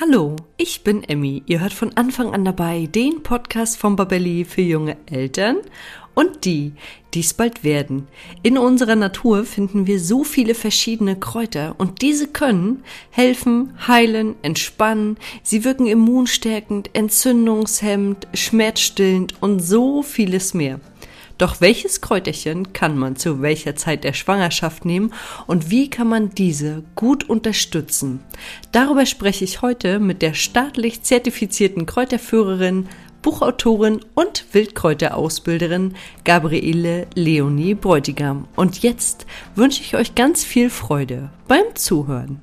Hallo, ich bin Emmy. Ihr hört von Anfang an dabei den Podcast von Babelli für junge Eltern und die, die es bald werden. In unserer Natur finden wir so viele verschiedene Kräuter und diese können helfen, heilen, entspannen. Sie wirken immunstärkend, entzündungshemmend, schmerzstillend und so vieles mehr. Doch welches Kräuterchen kann man zu welcher Zeit der Schwangerschaft nehmen und wie kann man diese gut unterstützen? Darüber spreche ich heute mit der staatlich zertifizierten Kräuterführerin, Buchautorin und Wildkräuterausbilderin Gabriele Leonie Bräutigam. Und jetzt wünsche ich euch ganz viel Freude beim Zuhören.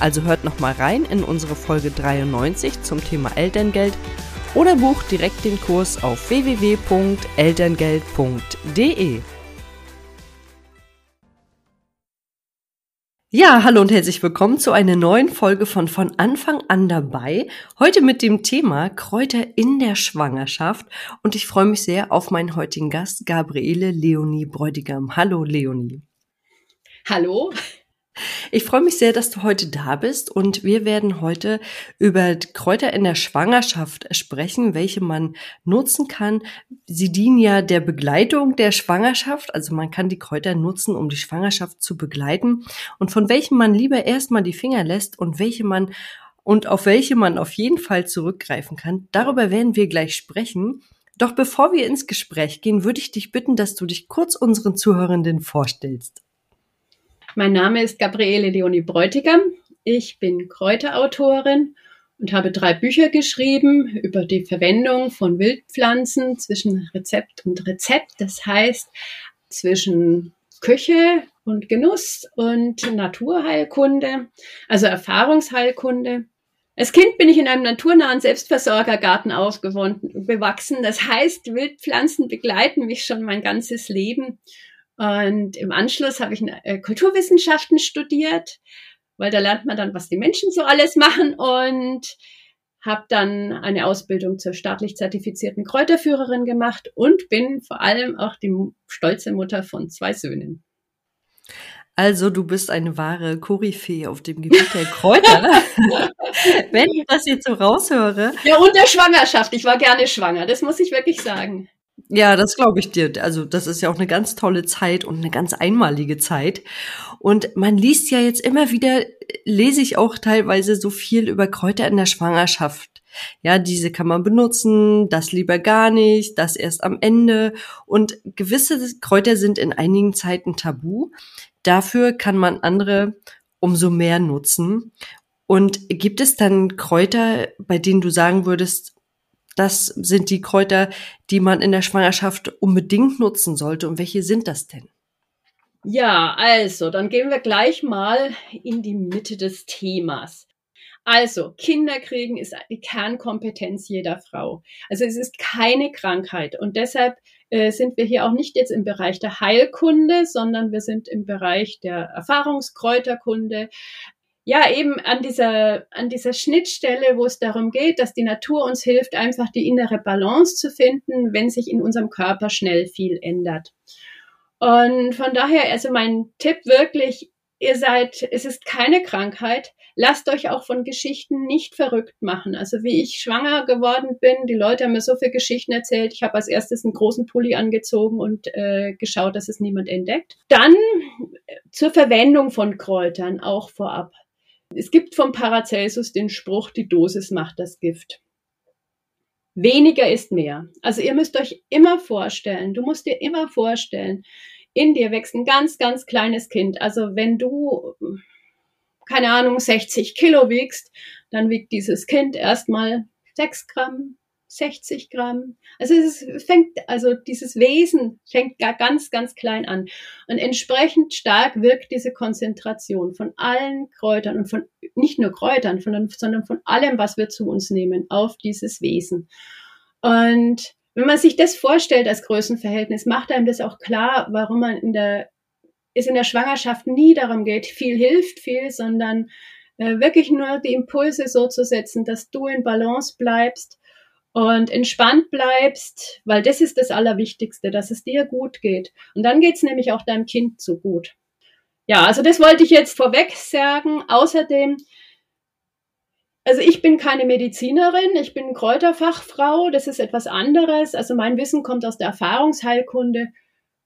Also hört nochmal rein in unsere Folge 93 zum Thema Elterngeld oder bucht direkt den Kurs auf www.elterngeld.de. Ja, hallo und herzlich willkommen zu einer neuen Folge von Von Anfang an dabei. Heute mit dem Thema Kräuter in der Schwangerschaft. Und ich freue mich sehr auf meinen heutigen Gast, Gabriele Leonie Bräutigam. Hallo, Leonie. Hallo. Ich freue mich sehr, dass du heute da bist und wir werden heute über Kräuter in der Schwangerschaft sprechen, welche man nutzen kann. Sie dienen ja der Begleitung der Schwangerschaft, also man kann die Kräuter nutzen, um die Schwangerschaft zu begleiten und von welchen man lieber erstmal die Finger lässt und welche man und auf welche man auf jeden Fall zurückgreifen kann. Darüber werden wir gleich sprechen. Doch bevor wir ins Gespräch gehen, würde ich dich bitten, dass du dich kurz unseren Zuhörenden vorstellst. Mein Name ist Gabriele Leonie Bräutigam. Ich bin Kräuterautorin und habe drei Bücher geschrieben über die Verwendung von Wildpflanzen zwischen Rezept und Rezept. Das heißt, zwischen Küche und Genuss und Naturheilkunde, also Erfahrungsheilkunde. Als Kind bin ich in einem naturnahen Selbstversorgergarten aufgewachsen. Das heißt, Wildpflanzen begleiten mich schon mein ganzes Leben. Und im Anschluss habe ich äh, Kulturwissenschaften studiert, weil da lernt man dann, was die Menschen so alles machen und habe dann eine Ausbildung zur staatlich zertifizierten Kräuterführerin gemacht und bin vor allem auch die stolze Mutter von zwei Söhnen. Also du bist eine wahre Koryphäe auf dem Gebiet der Kräuter. Wenn ich das jetzt so raushöre. Ja, und der Schwangerschaft. Ich war gerne schwanger, das muss ich wirklich sagen. Ja, das glaube ich dir. Also das ist ja auch eine ganz tolle Zeit und eine ganz einmalige Zeit. Und man liest ja jetzt immer wieder, lese ich auch teilweise so viel über Kräuter in der Schwangerschaft. Ja, diese kann man benutzen, das lieber gar nicht, das erst am Ende. Und gewisse Kräuter sind in einigen Zeiten tabu. Dafür kann man andere umso mehr nutzen. Und gibt es dann Kräuter, bei denen du sagen würdest, das sind die Kräuter, die man in der Schwangerschaft unbedingt nutzen sollte. Und welche sind das denn? Ja, also, dann gehen wir gleich mal in die Mitte des Themas. Also, Kinder kriegen ist die Kernkompetenz jeder Frau. Also es ist keine Krankheit und deshalb äh, sind wir hier auch nicht jetzt im Bereich der Heilkunde, sondern wir sind im Bereich der Erfahrungskräuterkunde, ja, eben an dieser, an dieser Schnittstelle, wo es darum geht, dass die Natur uns hilft, einfach die innere Balance zu finden, wenn sich in unserem Körper schnell viel ändert. Und von daher, also mein Tipp wirklich, ihr seid, es ist keine Krankheit. Lasst euch auch von Geschichten nicht verrückt machen. Also wie ich schwanger geworden bin, die Leute haben mir so viele Geschichten erzählt. Ich habe als erstes einen großen Pulli angezogen und äh, geschaut, dass es niemand entdeckt. Dann äh, zur Verwendung von Kräutern auch vorab. Es gibt vom Paracelsus den Spruch, die Dosis macht das Gift. Weniger ist mehr. Also ihr müsst euch immer vorstellen, du musst dir immer vorstellen, in dir wächst ein ganz, ganz kleines Kind. Also wenn du, keine Ahnung, 60 Kilo wiegst, dann wiegt dieses Kind erstmal 6 Gramm, 60 Gramm. Also es fängt, also dieses Wesen fängt ganz, ganz klein an. Und entsprechend stark wirkt diese Konzentration von allen Kräutern und von nicht nur Kräutern, sondern von allem, was wir zu uns nehmen, auf dieses Wesen. Und wenn man sich das vorstellt als Größenverhältnis, macht einem das auch klar, warum man in der, es in der Schwangerschaft nie darum geht, viel hilft viel, sondern äh, wirklich nur die Impulse so zu setzen, dass du in Balance bleibst und entspannt bleibst, weil das ist das Allerwichtigste, dass es dir gut geht. Und dann geht's nämlich auch deinem Kind so gut. Ja, also das wollte ich jetzt vorweg sagen. Außerdem also ich bin keine Medizinerin, ich bin Kräuterfachfrau, das ist etwas anderes. Also mein Wissen kommt aus der Erfahrungsheilkunde.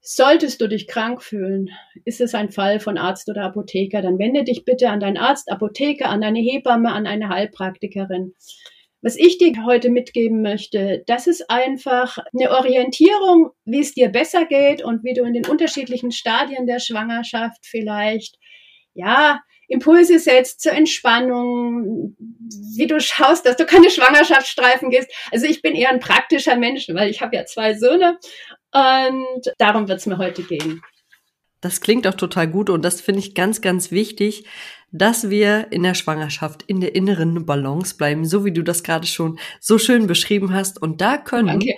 Solltest du dich krank fühlen, ist es ein Fall von Arzt oder Apotheker, dann wende dich bitte an deinen Arzt, Apotheker, an deine Hebamme, an eine Heilpraktikerin. Was ich dir heute mitgeben möchte, das ist einfach eine Orientierung, wie es dir besser geht und wie du in den unterschiedlichen Stadien der Schwangerschaft vielleicht, ja, Impulse setzt zur Entspannung, wie du schaust, dass du keine Schwangerschaftsstreifen gehst. Also ich bin eher ein praktischer Mensch, weil ich habe ja zwei Söhne und darum wird es mir heute gehen. Das klingt auch total gut und das finde ich ganz, ganz wichtig, dass wir in der Schwangerschaft in der inneren Balance bleiben, so wie du das gerade schon so schön beschrieben hast. Und da können Danke.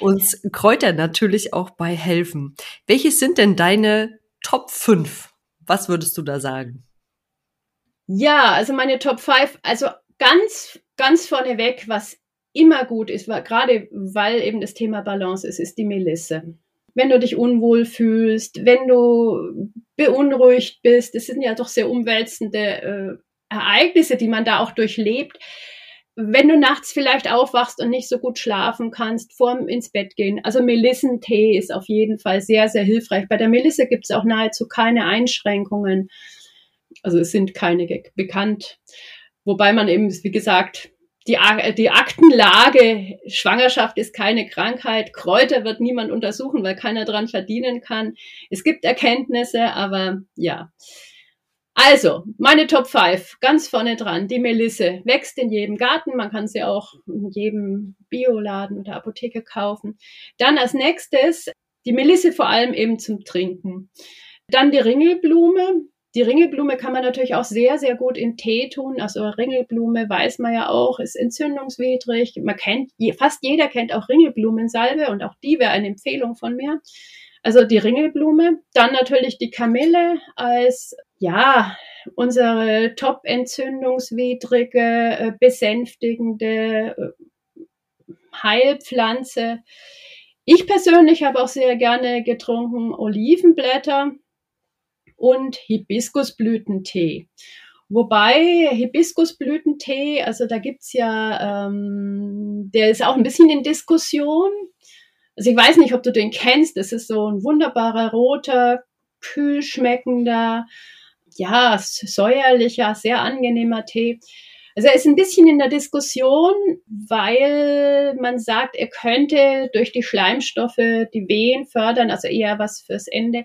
uns Kräuter natürlich auch bei helfen. Welches sind denn deine Top 5? Was würdest du da sagen? Ja, also meine Top 5, also ganz, ganz vorneweg, was immer gut ist, gerade weil eben das Thema Balance ist, ist die Melisse. Wenn du dich unwohl fühlst, wenn du beunruhigt bist, das sind ja doch sehr umwälzende äh, Ereignisse, die man da auch durchlebt. Wenn du nachts vielleicht aufwachst und nicht so gut schlafen kannst, vorm ins Bett gehen. Also Melissentee ist auf jeden Fall sehr, sehr hilfreich. Bei der Melisse gibt es auch nahezu keine Einschränkungen. Also es sind keine bekannt. Wobei man eben, wie gesagt, die, die Aktenlage, Schwangerschaft ist keine Krankheit, Kräuter wird niemand untersuchen, weil keiner dran verdienen kann. Es gibt Erkenntnisse, aber ja. Also, meine Top 5, ganz vorne dran, die Melisse wächst in jedem Garten, man kann sie auch in jedem Bioladen oder Apotheke kaufen. Dann als nächstes die Melisse vor allem eben zum Trinken. Dann die Ringelblume, die Ringelblume kann man natürlich auch sehr, sehr gut in Tee tun. Also Ringelblume weiß man ja auch, ist entzündungswidrig. Man kennt, fast jeder kennt auch Ringelblumensalbe und auch die wäre eine Empfehlung von mir. Also die Ringelblume. Dann natürlich die Kamille als, ja, unsere top entzündungswidrige, äh, besänftigende äh, Heilpflanze. Ich persönlich habe auch sehr gerne getrunken Olivenblätter und Hibiskusblütentee. Wobei Hibiskusblütentee, also da gibt's ja, ähm, der ist auch ein bisschen in Diskussion. Also ich weiß nicht, ob du den kennst. Das ist so ein wunderbarer roter, kühl schmeckender, ja, säuerlicher, sehr angenehmer Tee. Also er ist ein bisschen in der Diskussion, weil man sagt, er könnte durch die Schleimstoffe die Wehen fördern, also eher was fürs Ende.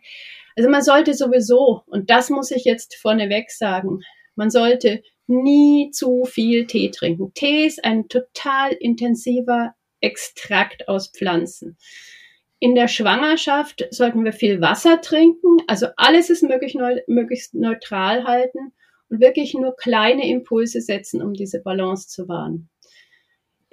Also man sollte sowieso, und das muss ich jetzt vorneweg sagen, man sollte nie zu viel Tee trinken. Tee ist ein total intensiver Extrakt aus Pflanzen. In der Schwangerschaft sollten wir viel Wasser trinken, also alles ist möglich, möglichst neutral halten und wirklich nur kleine Impulse setzen, um diese Balance zu wahren.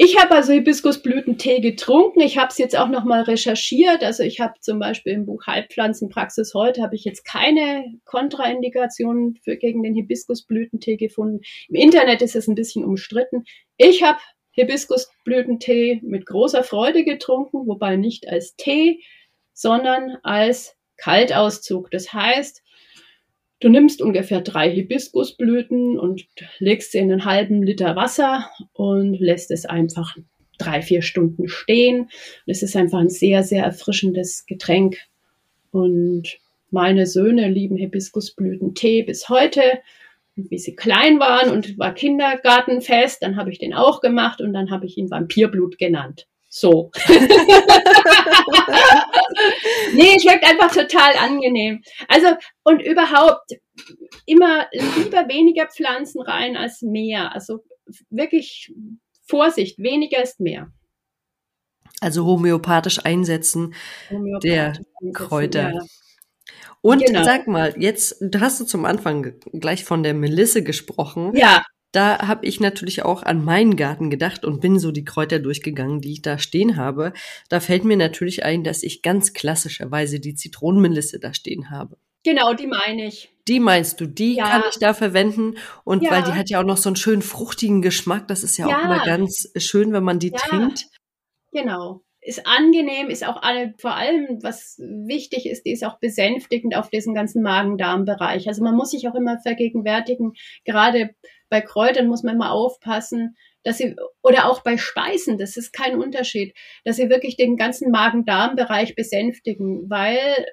Ich habe also Hibiskusblütentee getrunken. Ich habe es jetzt auch nochmal recherchiert. Also ich habe zum Beispiel im Buch Heilpflanzenpraxis heute habe ich jetzt keine Kontraindikationen für, gegen den Hibiskusblütentee gefunden. Im Internet ist es ein bisschen umstritten. Ich habe Hibiskusblütentee mit großer Freude getrunken, wobei nicht als Tee, sondern als Kaltauszug. Das heißt, Du nimmst ungefähr drei Hibiskusblüten und legst sie in einen halben Liter Wasser und lässt es einfach drei, vier Stunden stehen. es ist einfach ein sehr, sehr erfrischendes Getränk. Und meine Söhne lieben Hibiskusblütentee bis heute. Und wie sie klein waren und war Kindergartenfest, dann habe ich den auch gemacht und dann habe ich ihn Vampirblut genannt. So. nee, schmeckt einfach total angenehm. Also, und überhaupt immer lieber weniger Pflanzen rein als mehr. Also wirklich Vorsicht, weniger ist mehr. Also homöopathisch einsetzen homöopathisch der einsetzen, Kräuter. Ja. Und genau. sag mal, jetzt hast du zum Anfang gleich von der Melisse gesprochen. Ja da habe ich natürlich auch an meinen Garten gedacht und bin so die Kräuter durchgegangen, die ich da stehen habe. Da fällt mir natürlich ein, dass ich ganz klassischerweise die Zitronenmelisse da stehen habe. Genau, die meine ich. Die meinst du, die ja. kann ich da verwenden und ja. weil die hat ja auch noch so einen schönen fruchtigen Geschmack, das ist ja, ja. auch immer ganz schön, wenn man die trinkt. Genau ist angenehm, ist auch alle, vor allem, was wichtig ist, die ist auch besänftigend auf diesen ganzen Magen-Darm-Bereich. Also man muss sich auch immer vergegenwärtigen, gerade bei Kräutern muss man immer aufpassen, dass sie, oder auch bei Speisen, das ist kein Unterschied, dass sie wirklich den ganzen Magen-Darm-Bereich besänftigen, weil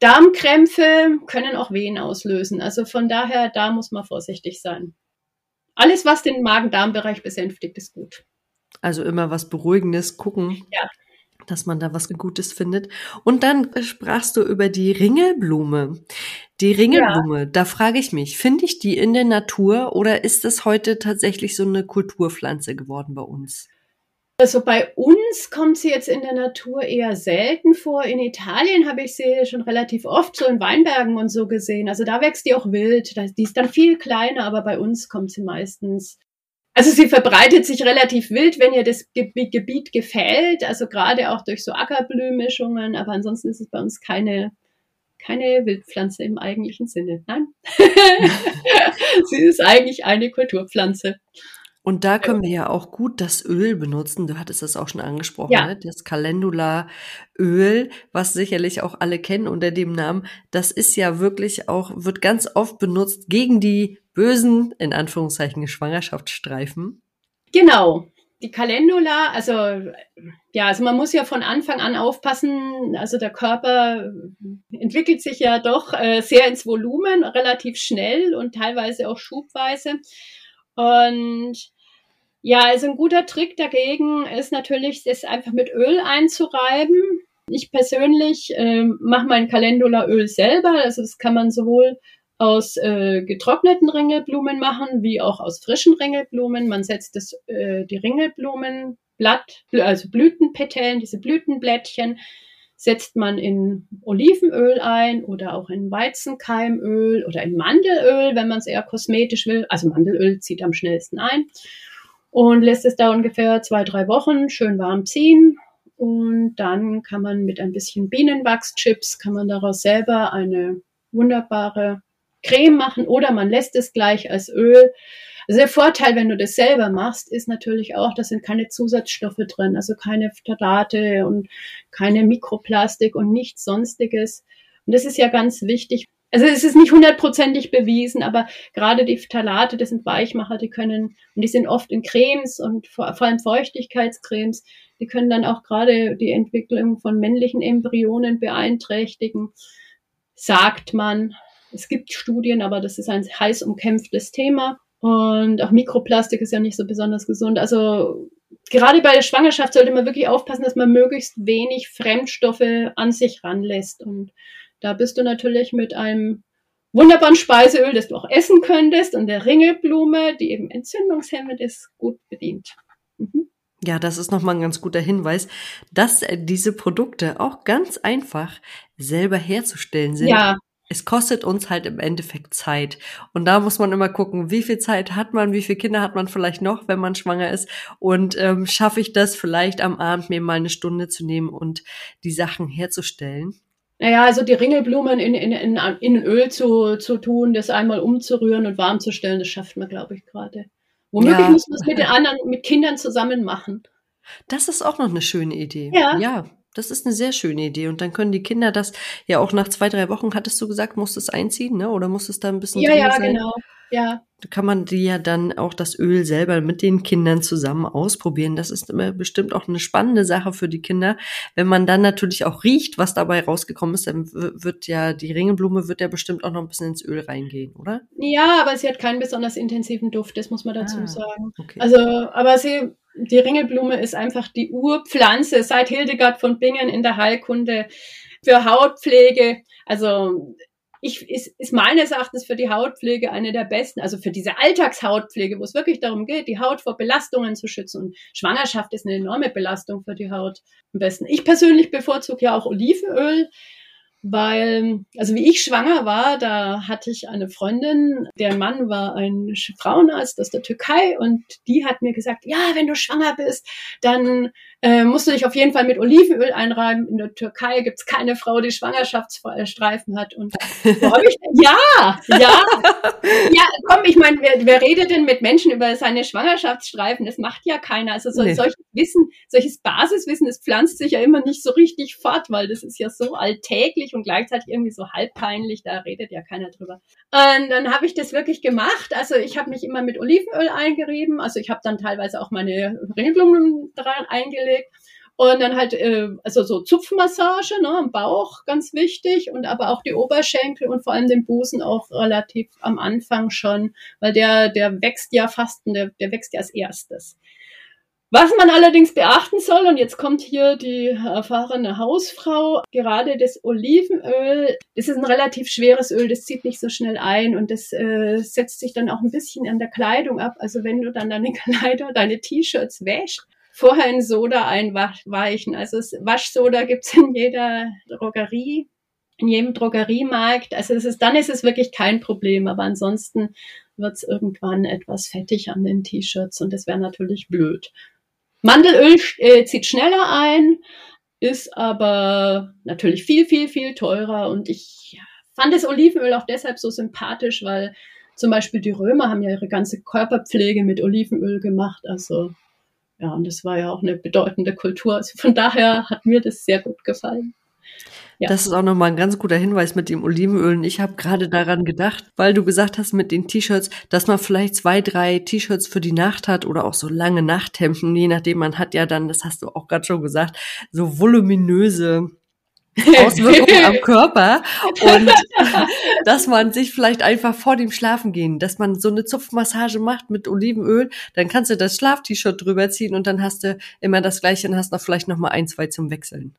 Darmkrämpfe können auch Wehen auslösen. Also von daher, da muss man vorsichtig sein. Alles, was den Magen-Darm-Bereich besänftigt, ist gut. Also immer was Beruhigendes gucken. Ja dass man da was Gutes findet. Und dann sprachst du über die Ringelblume. Die Ringelblume, ja. da frage ich mich, finde ich die in der Natur oder ist das heute tatsächlich so eine Kulturpflanze geworden bei uns? Also bei uns kommt sie jetzt in der Natur eher selten vor. In Italien habe ich sie schon relativ oft so in Weinbergen und so gesehen. Also da wächst die auch wild. Die ist dann viel kleiner, aber bei uns kommt sie meistens also sie verbreitet sich relativ wild, wenn ihr das Gebiet gefällt, also gerade auch durch so Ackerblühmischungen, aber ansonsten ist es bei uns keine, keine Wildpflanze im eigentlichen Sinne. Nein. sie ist eigentlich eine Kulturpflanze. Und da können wir ja auch gut das Öl benutzen. Du hattest das auch schon angesprochen, ja. ne? das Calendula-Öl, was sicherlich auch alle kennen unter dem Namen. Das ist ja wirklich auch, wird ganz oft benutzt gegen die bösen, in Anführungszeichen, Schwangerschaftsstreifen. Genau. Die Calendula, also ja, also man muss ja von Anfang an aufpassen. Also der Körper entwickelt sich ja doch äh, sehr ins Volumen, relativ schnell und teilweise auch schubweise. Und ja, also ein guter Trick dagegen ist natürlich, es einfach mit Öl einzureiben. Ich persönlich äh, mache mein Calendula-Öl selber. Also das kann man sowohl aus äh, getrockneten Ringelblumen machen, wie auch aus frischen Ringelblumen. Man setzt das, äh, die Ringelblumenblatt, also Blütenpetellen, diese Blütenblättchen, setzt man in Olivenöl ein oder auch in Weizenkeimöl oder in Mandelöl, wenn man es eher kosmetisch will. Also Mandelöl zieht am schnellsten ein und lässt es da ungefähr zwei, drei Wochen schön warm ziehen. Und dann kann man mit ein bisschen Bienenwachschips, kann man daraus selber eine wunderbare Creme machen oder man lässt es gleich als Öl. Also der Vorteil, wenn du das selber machst, ist natürlich auch, da sind keine Zusatzstoffe drin, also keine Phthalate und keine Mikroplastik und nichts sonstiges. Und das ist ja ganz wichtig, also es ist nicht hundertprozentig bewiesen, aber gerade die Phthalate, das sind Weichmacher, die können, und die sind oft in Cremes und vor, vor allem Feuchtigkeitscremes, die können dann auch gerade die Entwicklung von männlichen Embryonen beeinträchtigen, sagt man. Es gibt Studien, aber das ist ein heiß umkämpftes Thema. Und auch Mikroplastik ist ja nicht so besonders gesund. Also gerade bei der Schwangerschaft sollte man wirklich aufpassen, dass man möglichst wenig Fremdstoffe an sich ranlässt. Und da bist du natürlich mit einem wunderbaren Speiseöl, das du auch essen könntest, und der Ringelblume, die eben entzündungshemmend ist, gut bedient. Mhm. Ja, das ist nochmal ein ganz guter Hinweis, dass äh, diese Produkte auch ganz einfach selber herzustellen sind. Ja. Es kostet uns halt im Endeffekt Zeit. Und da muss man immer gucken, wie viel Zeit hat man, wie viele Kinder hat man vielleicht noch, wenn man schwanger ist. Und ähm, schaffe ich das vielleicht am Abend, mir mal eine Stunde zu nehmen und die Sachen herzustellen. Naja, also die Ringelblumen in, in, in, in Öl zu, zu tun, das einmal umzurühren und warm zu stellen, das schafft man, glaube ich, gerade. Womöglich ja. muss man es mit den anderen, mit Kindern zusammen machen. Das ist auch noch eine schöne Idee. Ja. ja. Das ist eine sehr schöne Idee. Und dann können die Kinder das ja auch nach zwei, drei Wochen, hattest du gesagt, muss es einziehen, ne? Oder muss es da ein bisschen Ja, ja, sein? genau. Ja. Da kann man die ja dann auch das Öl selber mit den Kindern zusammen ausprobieren. Das ist bestimmt auch eine spannende Sache für die Kinder. Wenn man dann natürlich auch riecht, was dabei rausgekommen ist, dann wird ja die Ringelblume wird ja bestimmt auch noch ein bisschen ins Öl reingehen, oder? Ja, aber sie hat keinen besonders intensiven Duft, das muss man dazu ah, sagen. Okay. Also, aber sie die Ringelblume ist einfach die Urpflanze seit Hildegard von Bingen in der Heilkunde für Hautpflege. Also ich, ist, ist meines Erachtens für die Hautpflege eine der besten, also für diese Alltagshautpflege, wo es wirklich darum geht, die Haut vor Belastungen zu schützen. Und Schwangerschaft ist eine enorme Belastung für die Haut am besten. Ich persönlich bevorzuge ja auch Olivenöl weil, also wie ich schwanger war, da hatte ich eine Freundin, der Mann war ein Frauenarzt aus der Türkei und die hat mir gesagt, ja, wenn du schwanger bist, dann äh, musst du dich auf jeden Fall mit Olivenöl einreiben. In der Türkei gibt's keine Frau, die Schwangerschaftsstreifen hat. Und ich? Ja, ja, ja, komm, ich meine, wer, wer redet denn mit Menschen über seine Schwangerschaftsstreifen? Das macht ja keiner. Also so, nee. solches Wissen, solches Basiswissen, das pflanzt sich ja immer nicht so richtig fort, weil das ist ja so alltäglich und gleichzeitig irgendwie so halb peinlich, da redet ja keiner drüber. Und dann habe ich das wirklich gemacht. Also ich habe mich immer mit Olivenöl eingerieben. Also ich habe dann teilweise auch meine Ringelblumen dran eingelegt. Und dann halt, äh, also so Zupfmassage ne, am Bauch, ganz wichtig, und aber auch die Oberschenkel und vor allem den Busen auch relativ am Anfang schon, weil der, der wächst ja fast, der, der wächst ja als erstes. Was man allerdings beachten soll, und jetzt kommt hier die erfahrene Hausfrau, gerade das Olivenöl, das ist ein relativ schweres Öl, das zieht nicht so schnell ein und das äh, setzt sich dann auch ein bisschen an der Kleidung ab. Also wenn du dann deine Kleider, deine T-Shirts wäschst, vorher in Soda einweichen. Also Waschsoda gibt's in jeder Drogerie, in jedem Drogeriemarkt. Also es ist, dann ist es wirklich kein Problem, aber ansonsten wird's irgendwann etwas fettig an den T-Shirts und das wäre natürlich blöd. Mandelöl äh, zieht schneller ein, ist aber natürlich viel, viel, viel teurer. Und ich fand das Olivenöl auch deshalb so sympathisch, weil zum Beispiel die Römer haben ja ihre ganze Körperpflege mit Olivenöl gemacht. Also ja, und das war ja auch eine bedeutende Kultur. Also von daher hat mir das sehr gut gefallen. Ja. Das ist auch nochmal ein ganz guter Hinweis mit dem Olivenöl. Und ich habe gerade daran gedacht, weil du gesagt hast mit den T-Shirts, dass man vielleicht zwei, drei T-Shirts für die Nacht hat oder auch so lange Nachthemden, je nachdem. Man hat ja dann, das hast du auch gerade schon gesagt, so voluminöse Auswirkungen am Körper und dass man sich vielleicht einfach vor dem Schlafengehen, dass man so eine Zupfmassage macht mit Olivenöl, dann kannst du das Schlaf-T-Shirt drüber ziehen und dann hast du immer das gleiche und hast noch vielleicht noch mal ein, zwei zum Wechseln.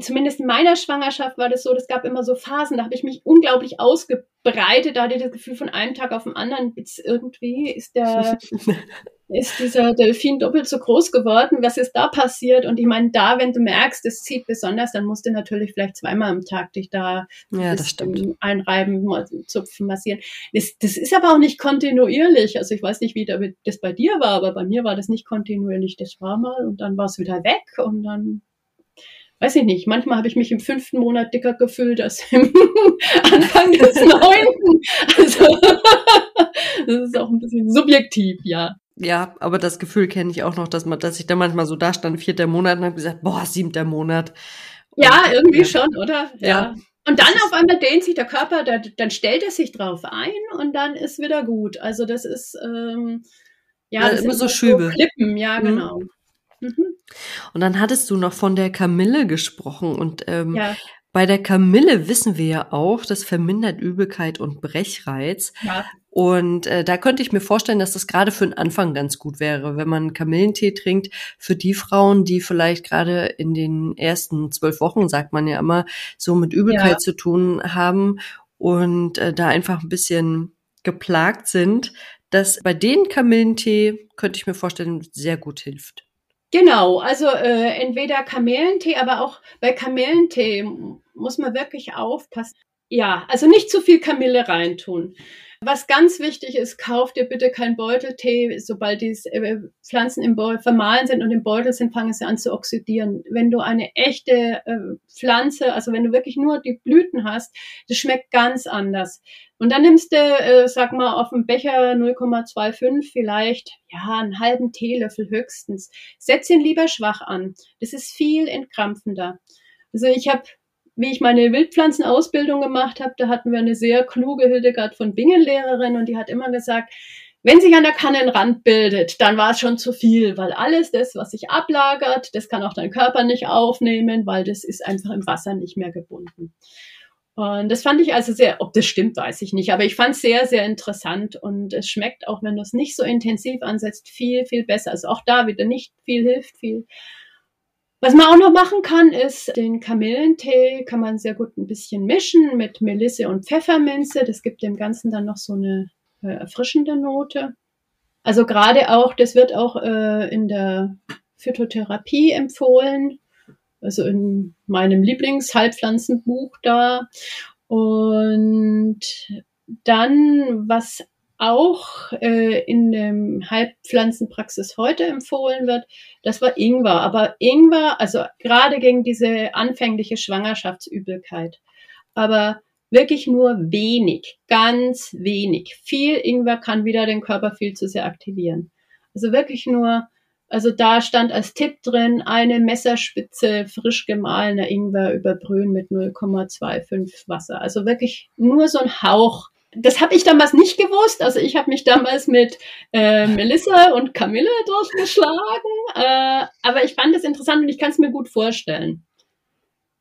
Zumindest in meiner Schwangerschaft war das so, es gab immer so Phasen, da habe ich mich unglaublich ausgebreitet, da hatte ich das Gefühl, von einem Tag auf den anderen jetzt irgendwie ist der, ist dieser Delfin doppelt so groß geworden. Was ist da passiert? Und ich meine, da, wenn du merkst, es zieht besonders, dann musst du natürlich vielleicht zweimal am Tag dich da ja, einreiben, zupfen, massieren. Das, das ist aber auch nicht kontinuierlich. Also ich weiß nicht, wie das bei dir war, aber bei mir war das nicht kontinuierlich. Das war mal und dann war es wieder weg und dann weiß ich nicht, manchmal habe ich mich im fünften Monat dicker gefühlt als im Anfang des neunten. Also das ist auch ein bisschen subjektiv, ja. Ja, aber das Gefühl kenne ich auch noch, dass man, dass ich da manchmal so da stand, vierter Monat und habe gesagt, boah, siebter Monat. Und ja, irgendwie ja. schon, oder? Ja. ja. Und dann auf einmal dehnt sich der Körper, da, dann stellt er sich drauf ein und dann ist wieder gut. Also das ist ähm, ja, ja das immer so Schübe. So Klippen, ja, mhm. genau. Mhm. Und dann hattest du noch von der Kamille gesprochen und ähm, ja. Bei der Kamille wissen wir ja auch, das vermindert Übelkeit und Brechreiz. Ja. Und äh, da könnte ich mir vorstellen, dass das gerade für den Anfang ganz gut wäre, wenn man Kamillentee trinkt, für die Frauen, die vielleicht gerade in den ersten zwölf Wochen, sagt man ja immer, so mit Übelkeit ja. zu tun haben und äh, da einfach ein bisschen geplagt sind, dass bei den Kamillentee, könnte ich mir vorstellen, sehr gut hilft. Genau, also äh, entweder Kamillentee, aber auch bei Kamillentee muss man wirklich aufpassen. Ja, also nicht zu viel Kamille reintun. Was ganz wichtig ist, kauft ihr bitte keinen Beuteltee. Sobald die äh, Pflanzen im Beutel vermahlen sind und im Beutel sind, fangen sie an zu oxidieren. Wenn du eine echte äh, Pflanze, also wenn du wirklich nur die Blüten hast, das schmeckt ganz anders. Und dann nimmst du, äh, sag mal, auf dem Becher 0,25 vielleicht, ja, einen halben Teelöffel höchstens. Setz ihn lieber schwach an. Das ist viel entkrampfender. Also ich habe wie ich meine Wildpflanzenausbildung gemacht habe, da hatten wir eine sehr kluge Hildegard von Bingen Lehrerin und die hat immer gesagt, wenn sich an der Kanne ein Rand bildet, dann war es schon zu viel, weil alles das, was sich ablagert, das kann auch dein Körper nicht aufnehmen, weil das ist einfach im Wasser nicht mehr gebunden. Und das fand ich also sehr, ob das stimmt, weiß ich nicht, aber ich fand es sehr, sehr interessant und es schmeckt, auch wenn du es nicht so intensiv ansetzt, viel, viel besser. Also auch da wieder nicht viel hilft, viel was man auch noch machen kann, ist den Kamillentee kann man sehr gut ein bisschen mischen mit Melisse und Pfefferminze. Das gibt dem Ganzen dann noch so eine äh, erfrischende Note. Also gerade auch, das wird auch äh, in der Phytotherapie empfohlen, also in meinem Lieblingshalbpflanzenbuch da. Und dann, was auch äh, in dem Heilpflanzenpraxis heute empfohlen wird, das war Ingwer. Aber Ingwer, also gerade gegen diese anfängliche Schwangerschaftsübelkeit, aber wirklich nur wenig, ganz wenig. Viel Ingwer kann wieder den Körper viel zu sehr aktivieren. Also wirklich nur, also da stand als Tipp drin, eine Messerspitze frisch gemahlener Ingwer überbrühen mit 0,25 Wasser. Also wirklich nur so ein Hauch das habe ich damals nicht gewusst. Also ich habe mich damals mit äh, Melissa und Camille durchgeschlagen. Äh, aber ich fand das interessant und ich kann es mir gut vorstellen.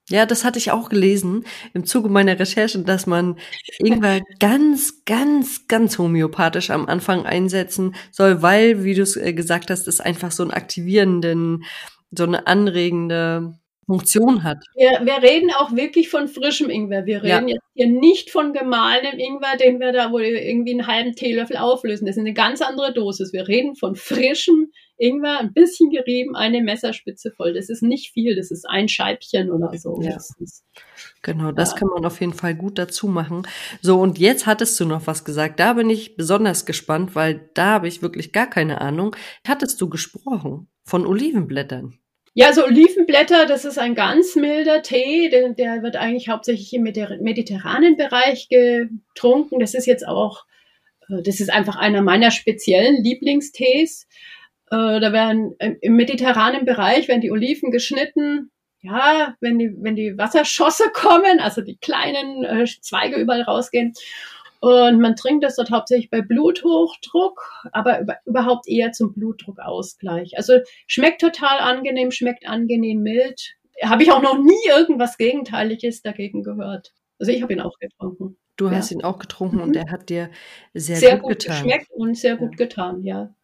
Ja, das hatte ich auch gelesen im Zuge meiner Recherche, dass man irgendwann ganz, ganz, ganz homöopathisch am Anfang einsetzen soll, weil, wie du es äh, gesagt hast, es einfach so einen aktivierenden, so eine anregende Funktion hat. Wir, wir reden auch wirklich von frischem Ingwer. Wir reden ja. jetzt hier nicht von gemahlenem Ingwer, den wir da wohl irgendwie einen halben Teelöffel auflösen. Das ist eine ganz andere Dosis. Wir reden von frischem Ingwer, ein bisschen gerieben, eine Messerspitze voll. Das ist nicht viel, das ist ein Scheibchen oder so. Ja. Genau, das ja. kann man auf jeden Fall gut dazu machen. So, und jetzt hattest du noch was gesagt. Da bin ich besonders gespannt, weil da habe ich wirklich gar keine Ahnung. Hattest du gesprochen von Olivenblättern? Ja, so Olivenblätter, das ist ein ganz milder Tee, der, der wird eigentlich hauptsächlich im mediterranen Bereich getrunken. Das ist jetzt auch, äh, das ist einfach einer meiner speziellen Lieblingstees. Äh, da werden im mediterranen Bereich werden die Oliven geschnitten. Ja, wenn die, wenn die Wasserschosse kommen, also die kleinen äh, Zweige überall rausgehen. Und man trinkt das dort hauptsächlich bei Bluthochdruck, aber über, überhaupt eher zum Blutdruckausgleich. Also schmeckt total angenehm, schmeckt angenehm mild. Habe ich auch noch nie irgendwas Gegenteiliges dagegen gehört. Also ich habe ihn auch getrunken. Du hast ihn auch getrunken mhm. und er hat dir sehr, sehr gut, gut getan. geschmeckt und sehr gut ja. getan, ja.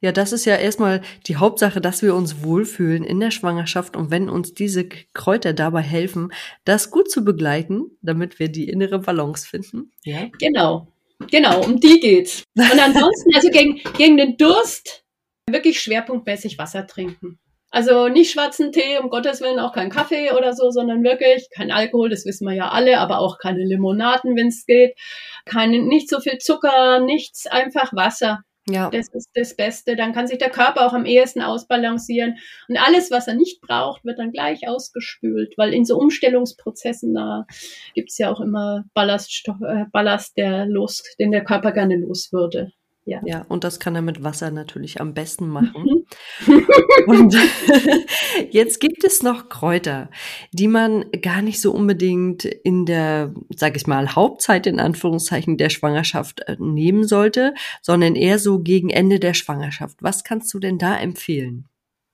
Ja, das ist ja erstmal die Hauptsache, dass wir uns wohlfühlen in der Schwangerschaft und wenn uns diese Kräuter dabei helfen, das gut zu begleiten, damit wir die innere Balance finden. Ja. Genau. Genau, um die geht's. Und ansonsten, also gegen, gegen den Durst, wirklich schwerpunktmäßig Wasser trinken. Also nicht schwarzen Tee, um Gottes Willen auch kein Kaffee oder so, sondern wirklich kein Alkohol, das wissen wir ja alle, aber auch keine Limonaden, wenn es geht. Keine, nicht so viel Zucker, nichts, einfach Wasser. Ja. Das ist das Beste. Dann kann sich der Körper auch am ehesten ausbalancieren. Und alles, was er nicht braucht, wird dann gleich ausgespült, weil in so Umstellungsprozessen da gibt's ja auch immer Ballaststoff, äh, Ballast, der los, den der Körper gerne los würde. Ja. ja, und das kann er mit Wasser natürlich am besten machen. Mhm. und jetzt gibt es noch Kräuter, die man gar nicht so unbedingt in der, sag ich mal, Hauptzeit in Anführungszeichen der Schwangerschaft äh, nehmen sollte, sondern eher so gegen Ende der Schwangerschaft. Was kannst du denn da empfehlen?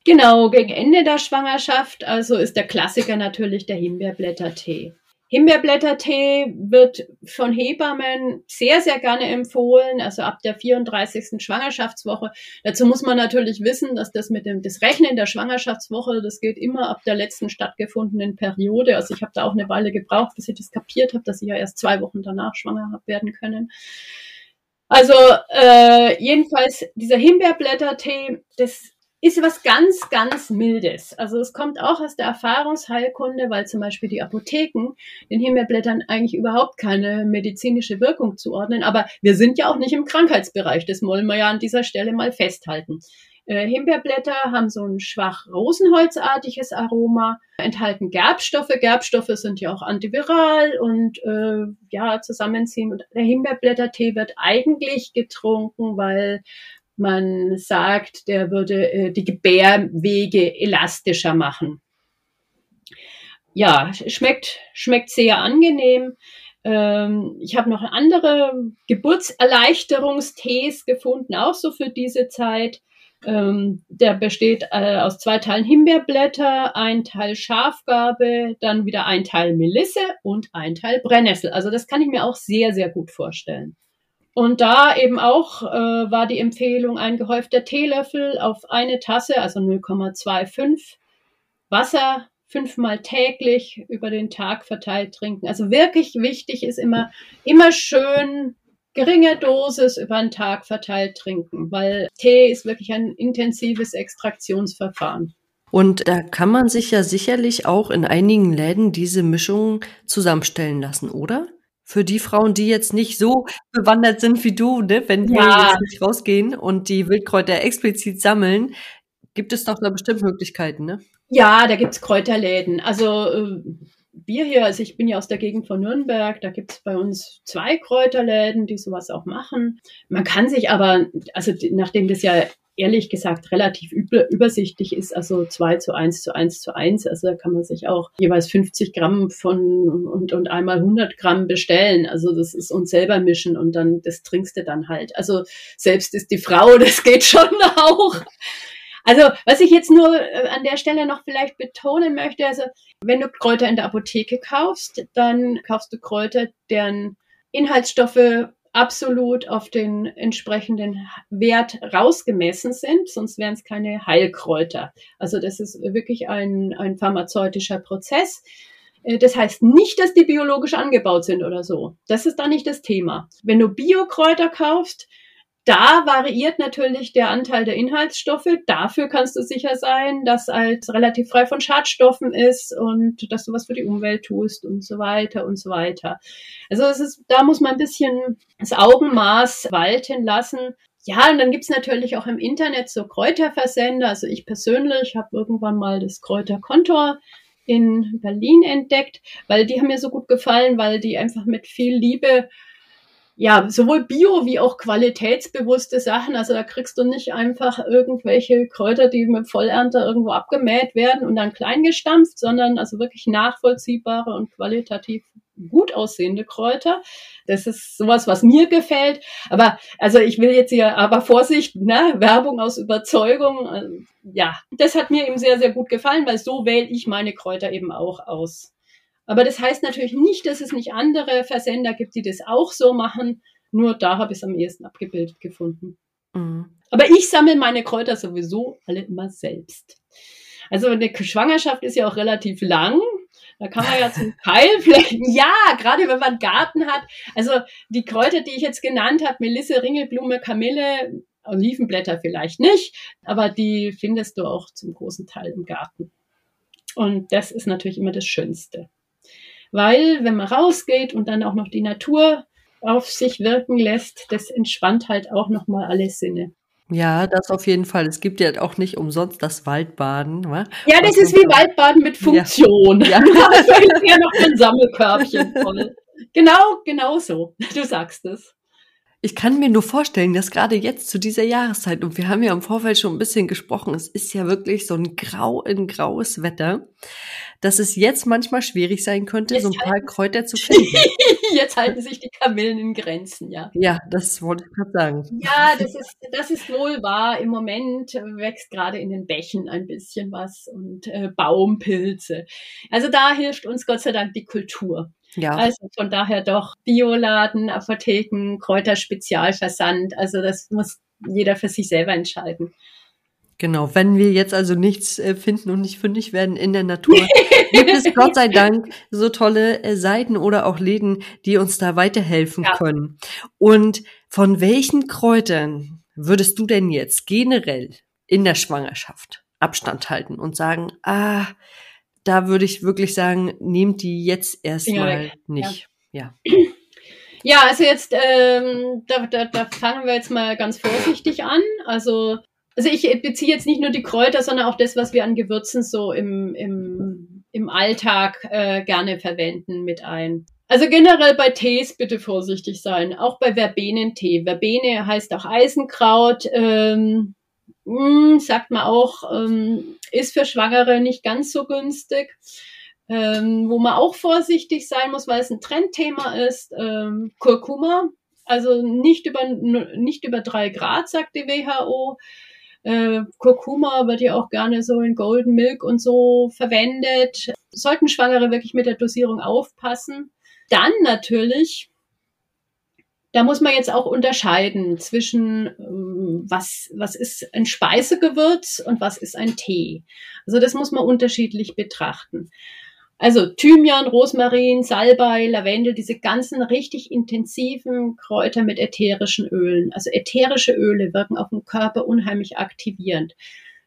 Genau, gegen Ende der Schwangerschaft, also ist der Klassiker natürlich der Himbeerblättertee. Himbeerblättertee wird von Hebammen sehr, sehr gerne empfohlen, also ab der 34. Schwangerschaftswoche. Dazu muss man natürlich wissen, dass das mit dem das Rechnen der Schwangerschaftswoche, das geht immer ab der letzten stattgefundenen Periode. Also ich habe da auch eine Weile gebraucht, bis ich das kapiert habe, dass ich ja erst zwei Wochen danach schwanger habe werden können. Also äh, jedenfalls dieser Himbeerblättertee, das ist was ganz, ganz Mildes. Also es kommt auch aus der Erfahrungsheilkunde, weil zum Beispiel die Apotheken den Himbeerblättern eigentlich überhaupt keine medizinische Wirkung zuordnen. Aber wir sind ja auch nicht im Krankheitsbereich. Das wollen wir ja an dieser Stelle mal festhalten. Äh, Himbeerblätter haben so ein schwach rosenholzartiges Aroma, enthalten Gerbstoffe. Gerbstoffe sind ja auch antiviral und äh, ja zusammenziehen. Und der Himbeerblättertee wird eigentlich getrunken, weil man sagt, der würde äh, die Gebärwege elastischer machen. Ja, schmeckt, schmeckt sehr angenehm. Ähm, ich habe noch andere Geburtserleichterungstees gefunden, auch so für diese Zeit. Ähm, der besteht äh, aus zwei Teilen Himbeerblätter, ein Teil Schafgarbe, dann wieder ein Teil Melisse und ein Teil Brennnessel. Also das kann ich mir auch sehr, sehr gut vorstellen. Und da eben auch äh, war die Empfehlung ein gehäufter Teelöffel auf eine Tasse, also 0,25 Wasser fünfmal täglich über den Tag verteilt trinken. Also wirklich wichtig ist immer, immer schön geringe Dosis über den Tag verteilt trinken, weil Tee ist wirklich ein intensives Extraktionsverfahren. Und da kann man sich ja sicherlich auch in einigen Läden diese Mischung zusammenstellen lassen, oder? Für die Frauen, die jetzt nicht so bewandert sind wie du, ne? wenn wir ja. jetzt nicht rausgehen und die Wildkräuter explizit sammeln, gibt es doch da bestimmt Möglichkeiten, ne? Ja, da gibt's Kräuterläden. Also äh, wir hier, also ich bin ja aus der Gegend von Nürnberg, da gibt's bei uns zwei Kräuterläden, die sowas auch machen. Man kann sich aber, also nachdem das ja ehrlich gesagt relativ übersichtlich ist, also zwei zu eins zu eins zu eins, also da kann man sich auch jeweils 50 Gramm von und, und einmal 100 Gramm bestellen. Also das ist uns selber mischen und dann, das trinkst du dann halt. Also selbst ist die Frau, das geht schon auch. Also, was ich jetzt nur äh, an der Stelle noch vielleicht betonen möchte, also, wenn du Kräuter in der Apotheke kaufst, dann kaufst du Kräuter, deren Inhaltsstoffe absolut auf den entsprechenden Wert rausgemessen sind, sonst wären es keine Heilkräuter. Also das ist wirklich ein, ein pharmazeutischer Prozess. Äh, das heißt nicht, dass die biologisch angebaut sind oder so. Das ist da nicht das Thema. Wenn du Biokräuter kaufst, da variiert natürlich der Anteil der Inhaltsstoffe. Dafür kannst du sicher sein, dass halt relativ frei von Schadstoffen ist und dass du was für die Umwelt tust und so weiter und so weiter. Also es ist, da muss man ein bisschen das Augenmaß walten lassen. Ja, und dann gibt's natürlich auch im Internet so Kräuterversender. Also ich persönlich habe irgendwann mal das Kräuterkontor in Berlin entdeckt, weil die haben mir so gut gefallen, weil die einfach mit viel Liebe ja, sowohl bio wie auch qualitätsbewusste Sachen. Also da kriegst du nicht einfach irgendwelche Kräuter, die mit Vollernte irgendwo abgemäht werden und dann klein gestampft, sondern also wirklich nachvollziehbare und qualitativ gut aussehende Kräuter. Das ist sowas, was mir gefällt. Aber also ich will jetzt hier, aber Vorsicht, ne, Werbung aus Überzeugung. Also, ja, das hat mir eben sehr, sehr gut gefallen, weil so wähle ich meine Kräuter eben auch aus. Aber das heißt natürlich nicht, dass es nicht andere Versender gibt, die das auch so machen. Nur da habe ich es am ehesten abgebildet gefunden. Mhm. Aber ich sammle meine Kräuter sowieso alle immer selbst. Also eine Schwangerschaft ist ja auch relativ lang. Da kann man ja zum Teil vielleicht, ja, gerade wenn man einen Garten hat. Also die Kräuter, die ich jetzt genannt habe, Melisse, Ringelblume, Kamille, Olivenblätter vielleicht nicht, aber die findest du auch zum großen Teil im Garten. Und das ist natürlich immer das Schönste weil wenn man rausgeht und dann auch noch die Natur auf sich wirken lässt, das entspannt halt auch nochmal alle Sinne. Ja, das auf jeden Fall. Es gibt ja auch nicht umsonst das Waldbaden. Wa? Ja, das ist wie Waldbaden mit Funktion. Ja. ja. da ist ja noch ein Sammelkörbchen voll. Genau, genau so. Du sagst es. Ich kann mir nur vorstellen, dass gerade jetzt zu dieser Jahreszeit, und wir haben ja im Vorfeld schon ein bisschen gesprochen, es ist ja wirklich so ein grau in graues Wetter, dass es jetzt manchmal schwierig sein könnte, jetzt so ein paar Kräuter zu finden. jetzt halten sich die Kamillen in Grenzen, ja. Ja, das wollte ich gerade sagen. Ja, das ist, das ist wohl wahr. Im Moment wächst gerade in den Bächen ein bisschen was und äh, Baumpilze. Also da hilft uns Gott sei Dank die Kultur. Ja. Also von daher doch Bioladen, Apotheken, Kräuterspezialversand. Also das muss jeder für sich selber entscheiden. Genau, wenn wir jetzt also nichts äh, finden und nicht fündig werden in der Natur, gibt es Gott sei Dank so tolle äh, Seiten oder auch Läden, die uns da weiterhelfen ja. können. Und von welchen Kräutern würdest du denn jetzt generell in der Schwangerschaft Abstand halten und sagen, ah, da würde ich wirklich sagen, nehmt die jetzt erstmal nicht. Ja. ja. Ja, also jetzt, ähm, da, da, da fangen wir jetzt mal ganz vorsichtig an. Also, also ich beziehe jetzt nicht nur die Kräuter, sondern auch das, was wir an Gewürzen so im, im, im Alltag äh, gerne verwenden mit ein. Also generell bei Tees bitte vorsichtig sein, auch bei Verbenentee. Verbene heißt auch Eisenkraut, ähm, mh, hm, sagt man auch, ähm, ist für Schwangere nicht ganz so günstig. Ähm, wo man auch vorsichtig sein muss, weil es ein Trendthema ist, ähm, Kurkuma. Also nicht über, nicht über drei Grad, sagt die WHO. Äh, Kurkuma wird ja auch gerne so in Golden Milk und so verwendet. Sollten Schwangere wirklich mit der Dosierung aufpassen. Dann natürlich, da muss man jetzt auch unterscheiden zwischen, ähm, was, was ist ein Speisegewürz und was ist ein Tee. Also das muss man unterschiedlich betrachten. Also Thymian, Rosmarin, Salbei, Lavendel, diese ganzen richtig intensiven Kräuter mit ätherischen Ölen. Also ätherische Öle wirken auf den Körper unheimlich aktivierend.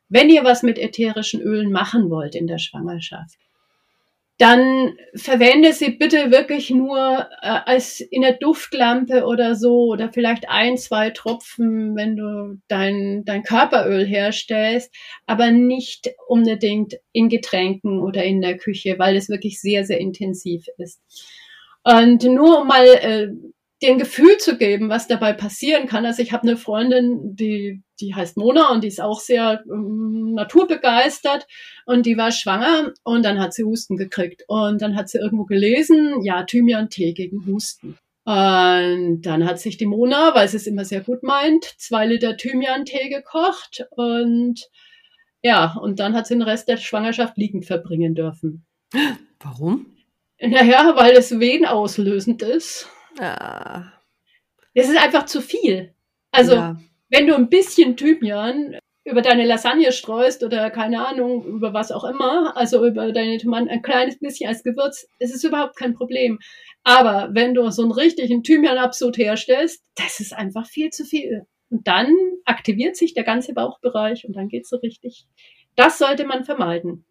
Wenn ihr was mit ätherischen Ölen machen wollt in der Schwangerschaft, dann verwende sie bitte wirklich nur äh, als in der Duftlampe oder so oder vielleicht ein, zwei Tropfen, wenn du dein, dein Körperöl herstellst, aber nicht unbedingt in Getränken oder in der Küche, weil es wirklich sehr, sehr intensiv ist. Und nur um mal äh, den Gefühl zu geben, was dabei passieren kann. Also ich habe eine Freundin, die, die heißt Mona und die ist auch sehr ähm, naturbegeistert und die war schwanger und dann hat sie Husten gekriegt und dann hat sie irgendwo gelesen, ja, Thymian-Tee gegen Husten. Und dann hat sich die Mona, weil sie es immer sehr gut meint, zwei Liter Thymian-Tee gekocht und ja, und dann hat sie den Rest der Schwangerschaft liegend verbringen dürfen. Warum? Naja, weil es wehenauslösend ist ja. Das ist einfach zu viel. Also, ja. Wenn du ein bisschen Thymian über deine Lasagne streust oder keine Ahnung, über was auch immer, also über deine Tomaten, ein kleines bisschen als Gewürz, ist es überhaupt kein Problem. Aber wenn du so einen richtigen Thymian-Absud herstellst, das ist einfach viel zu viel. Und dann aktiviert sich der ganze Bauchbereich und dann geht's so richtig. Das sollte man vermeiden.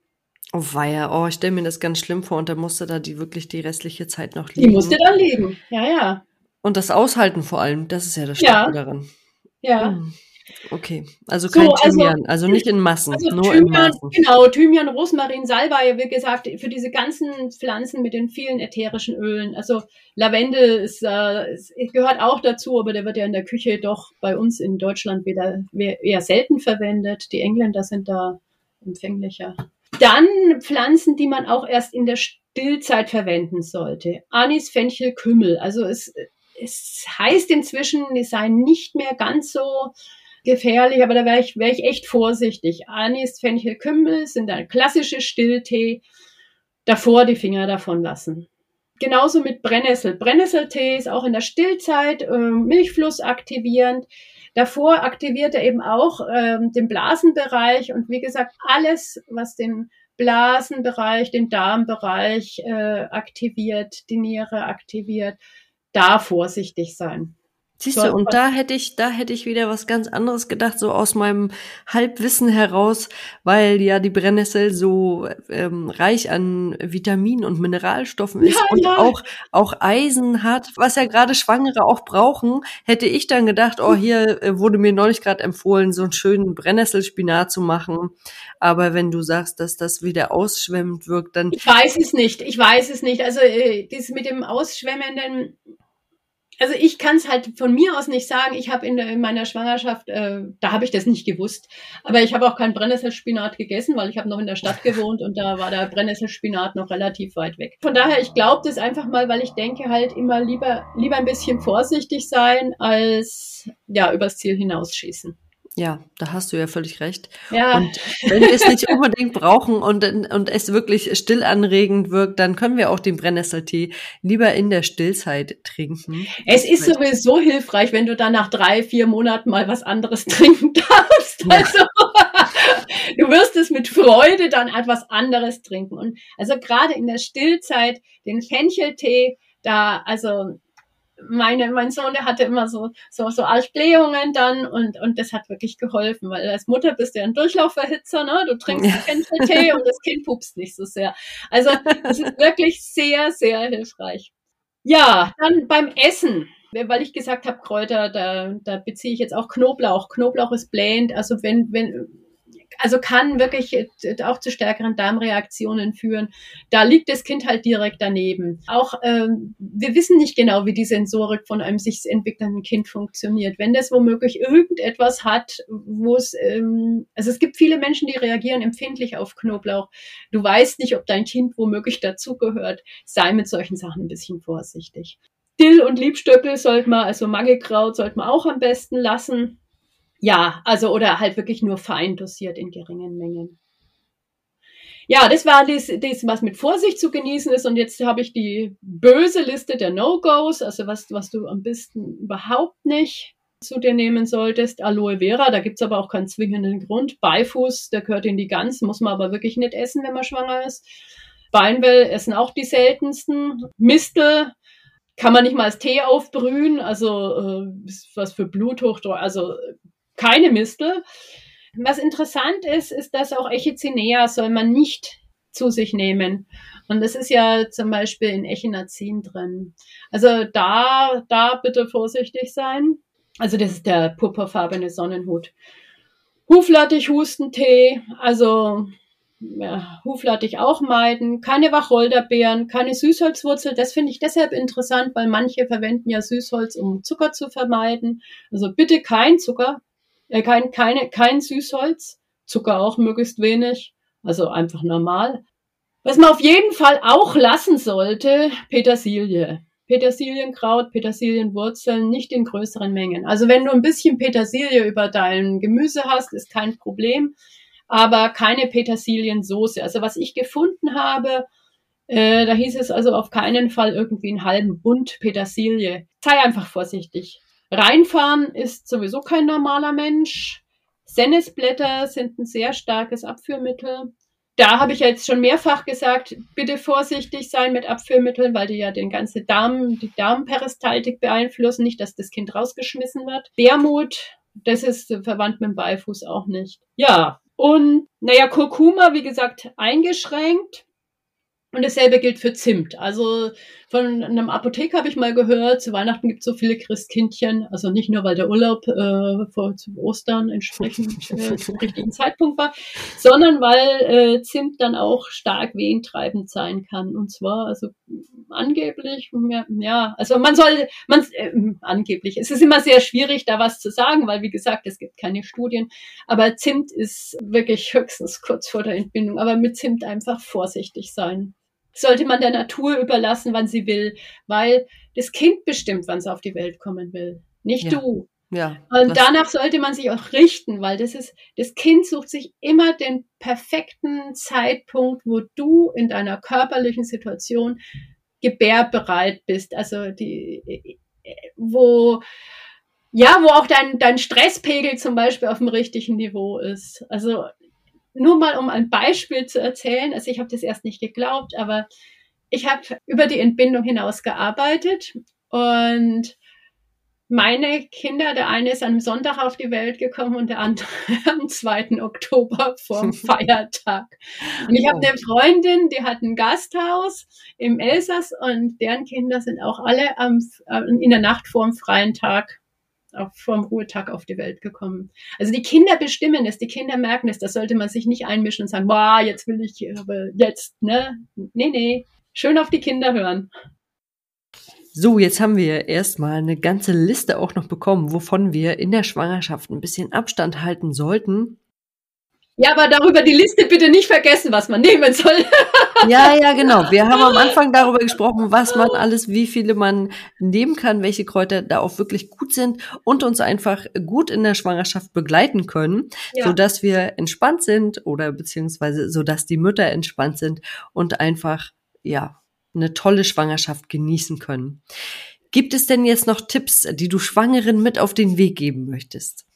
Oh weia, oh, ich stelle mir das ganz schlimm vor und da musste da die wirklich die restliche Zeit noch liegen. Die musste da liegen, ja, ja. Und das Aushalten vor allem, das ist ja das Starke ja. daran. Ja. Hm. Okay, also kein so, also, Thymian, also nicht in Massen, also nur Thymian, in Maßen. Genau, Thymian, Rosmarin, Salbei, wie gesagt, für diese ganzen Pflanzen mit den vielen ätherischen Ölen. Also Lavendel ist, äh, gehört auch dazu, aber der wird ja in der Küche doch bei uns in Deutschland wieder eher selten verwendet. Die Engländer sind da empfänglicher. Dann Pflanzen, die man auch erst in der Stillzeit verwenden sollte. Anis, Fenchel, Kümmel. Also es, es heißt inzwischen, es sei nicht mehr ganz so gefährlich, aber da wäre ich, wär ich echt vorsichtig. Anis, Fenchel, Kümmel sind ein klassischer Stilltee. Davor die Finger davon lassen. Genauso mit Brennnessel. Brennnesseltee ist auch in der Stillzeit äh, Milchfluss aktivierend. Davor aktiviert er eben auch ähm, den Blasenbereich und wie gesagt, alles, was den Blasenbereich, den Darmbereich äh, aktiviert, die Niere aktiviert, da vorsichtig sein. Siehst du, und da hätte ich, da hätte ich wieder was ganz anderes gedacht, so aus meinem Halbwissen heraus, weil ja die Brennnessel so ähm, reich an Vitaminen und Mineralstoffen ist ja, und ja. auch auch Eisen hat, was ja gerade Schwangere auch brauchen, hätte ich dann gedacht, oh hier äh, wurde mir neulich gerade empfohlen, so einen schönen Brennnesselspinat zu machen. Aber wenn du sagst, dass das wieder ausschwemmend wirkt, dann ich weiß es nicht, ich weiß es nicht. Also äh, das mit dem ausschwemmenden also ich kann es halt von mir aus nicht sagen. Ich habe in, in, meiner Schwangerschaft, äh, da habe ich das nicht gewusst. Aber ich habe auch keinen Brennnesselspinat gegessen, weil ich habe noch in der Stadt gewohnt und da war der Brennnesselspinat noch relativ weit weg. Von daher, ich glaube das einfach mal, weil ich denke halt immer lieber, lieber ein bisschen vorsichtig sein, als ja übers Ziel hinausschießen. Ja, da hast du ja völlig recht. Ja. Und wenn wir es nicht unbedingt brauchen und, und es wirklich stillanregend wirkt, dann können wir auch den Brennnesseltee lieber in der Stillzeit trinken. Es ist sowieso hilfreich, wenn du dann nach drei, vier Monaten mal was anderes trinken darfst. Ja. Also du wirst es mit Freude dann etwas anderes trinken. Und also gerade in der Stillzeit den Fencheltee, da, also meine, mein Sohn, der hatte immer so, so, so Blähungen dann und, und das hat wirklich geholfen, weil als Mutter bist du ja ein Durchlauferhitzer, ne? Du trinkst ja. Tee und das Kind pupst nicht so sehr. Also, das ist wirklich sehr, sehr hilfreich. Ja, dann beim Essen weil ich gesagt habe, Kräuter, da, da beziehe ich jetzt auch Knoblauch. Knoblauch ist blähend, also wenn, wenn, also kann wirklich äh, auch zu stärkeren Darmreaktionen führen. Da liegt das Kind halt direkt daneben. Auch ähm, wir wissen nicht genau, wie die Sensorik von einem sich entwickelnden Kind funktioniert. Wenn das womöglich irgendetwas hat, wo es, ähm, also es gibt viele Menschen, die reagieren empfindlich auf Knoblauch. Du weißt nicht, ob dein Kind womöglich dazugehört. Sei mit solchen Sachen ein bisschen vorsichtig. Dill und Liebstöckel sollte man, also Mangelkraut sollte man auch am besten lassen. Ja, also oder halt wirklich nur fein dosiert in geringen Mengen. Ja, das war das, das, was mit Vorsicht zu genießen ist. Und jetzt habe ich die böse Liste der No-Gos, also was, was du am besten überhaupt nicht zu dir nehmen solltest. Aloe Vera, da gibt's aber auch keinen zwingenden Grund. Beifuß, der gehört in die Gans, muss man aber wirklich nicht essen, wenn man schwanger ist. Beinwell essen auch die seltensten. Mistel kann man nicht mal als Tee aufbrühen, also äh, was für Bluthochdruck, also keine Mistel. Was interessant ist, ist, dass auch Echinacea soll man nicht zu sich nehmen. Und das ist ja zum Beispiel in Echinazin drin. Also da, da bitte vorsichtig sein. Also das ist der purpurfarbene Sonnenhut. Huflattich, Hustentee, also ja, Huflattich auch meiden. Keine Wacholderbeeren, keine Süßholzwurzel. Das finde ich deshalb interessant, weil manche verwenden ja Süßholz, um Zucker zu vermeiden. Also bitte kein Zucker, äh, kein, keine, kein Süßholz, Zucker auch möglichst wenig, also einfach normal. Was man auf jeden Fall auch lassen sollte, Petersilie. Petersilienkraut, Petersilienwurzeln, nicht in größeren Mengen. Also wenn du ein bisschen Petersilie über dein Gemüse hast, ist kein Problem, aber keine Petersiliensoße. Also was ich gefunden habe, äh, da hieß es also auf keinen Fall irgendwie einen halben Bund Petersilie. Sei einfach vorsichtig. Reinfahren ist sowieso kein normaler Mensch. Sennisblätter sind ein sehr starkes Abführmittel. Da habe ich jetzt schon mehrfach gesagt, bitte vorsichtig sein mit Abführmitteln, weil die ja den ganzen Darm, die Darmperistaltik beeinflussen, nicht, dass das Kind rausgeschmissen wird. Wermut, das ist verwandt mit dem Beifuß auch nicht. Ja, und naja, Kurkuma, wie gesagt, eingeschränkt. Und dasselbe gilt für Zimt. Also von einem Apotheker habe ich mal gehört, zu Weihnachten gibt es so viele Christkindchen, also nicht nur, weil der Urlaub äh, vor zu Ostern entsprechend äh, zum richtigen Zeitpunkt war, sondern weil äh, Zimt dann auch stark wehentreibend sein kann. Und zwar, also angeblich, ja, also man soll, man äh, angeblich, es ist immer sehr schwierig, da was zu sagen, weil wie gesagt, es gibt keine Studien. Aber Zimt ist wirklich höchstens kurz vor der Entbindung. Aber mit Zimt einfach vorsichtig sein sollte man der Natur überlassen, wann sie will, weil das Kind bestimmt, wann es auf die Welt kommen will, nicht ja. du. Ja, und danach sollte man sich auch richten, weil das ist, das Kind sucht sich immer den perfekten Zeitpunkt, wo du in deiner körperlichen Situation gebärbereit bist. Also die, wo, ja, wo auch dein, dein Stresspegel zum Beispiel auf dem richtigen Niveau ist. Also nur mal um ein Beispiel zu erzählen, also ich habe das erst nicht geglaubt, aber ich habe über die Entbindung hinaus gearbeitet und meine Kinder, der eine ist am Sonntag auf die Welt gekommen und der andere am 2. Oktober vorm Feiertag. Und ich habe eine Freundin, die hat ein Gasthaus im Elsass und deren Kinder sind auch alle am, äh, in der Nacht vorm freien Tag auch vor dem Ruhetag auf die Welt gekommen. Also die Kinder bestimmen es, die Kinder merken es, da sollte man sich nicht einmischen und sagen, boah, jetzt will ich, aber jetzt, ne? Nee, nee. Schön auf die Kinder hören. So, jetzt haben wir erstmal eine ganze Liste auch noch bekommen, wovon wir in der Schwangerschaft ein bisschen Abstand halten sollten. Ja, aber darüber die Liste bitte nicht vergessen, was man nehmen soll. ja, ja, genau. Wir haben am Anfang darüber gesprochen, was man alles, wie viele man nehmen kann, welche Kräuter da auch wirklich gut sind und uns einfach gut in der Schwangerschaft begleiten können, ja. so dass wir entspannt sind oder beziehungsweise so dass die Mütter entspannt sind und einfach, ja, eine tolle Schwangerschaft genießen können. Gibt es denn jetzt noch Tipps, die du Schwangeren mit auf den Weg geben möchtest?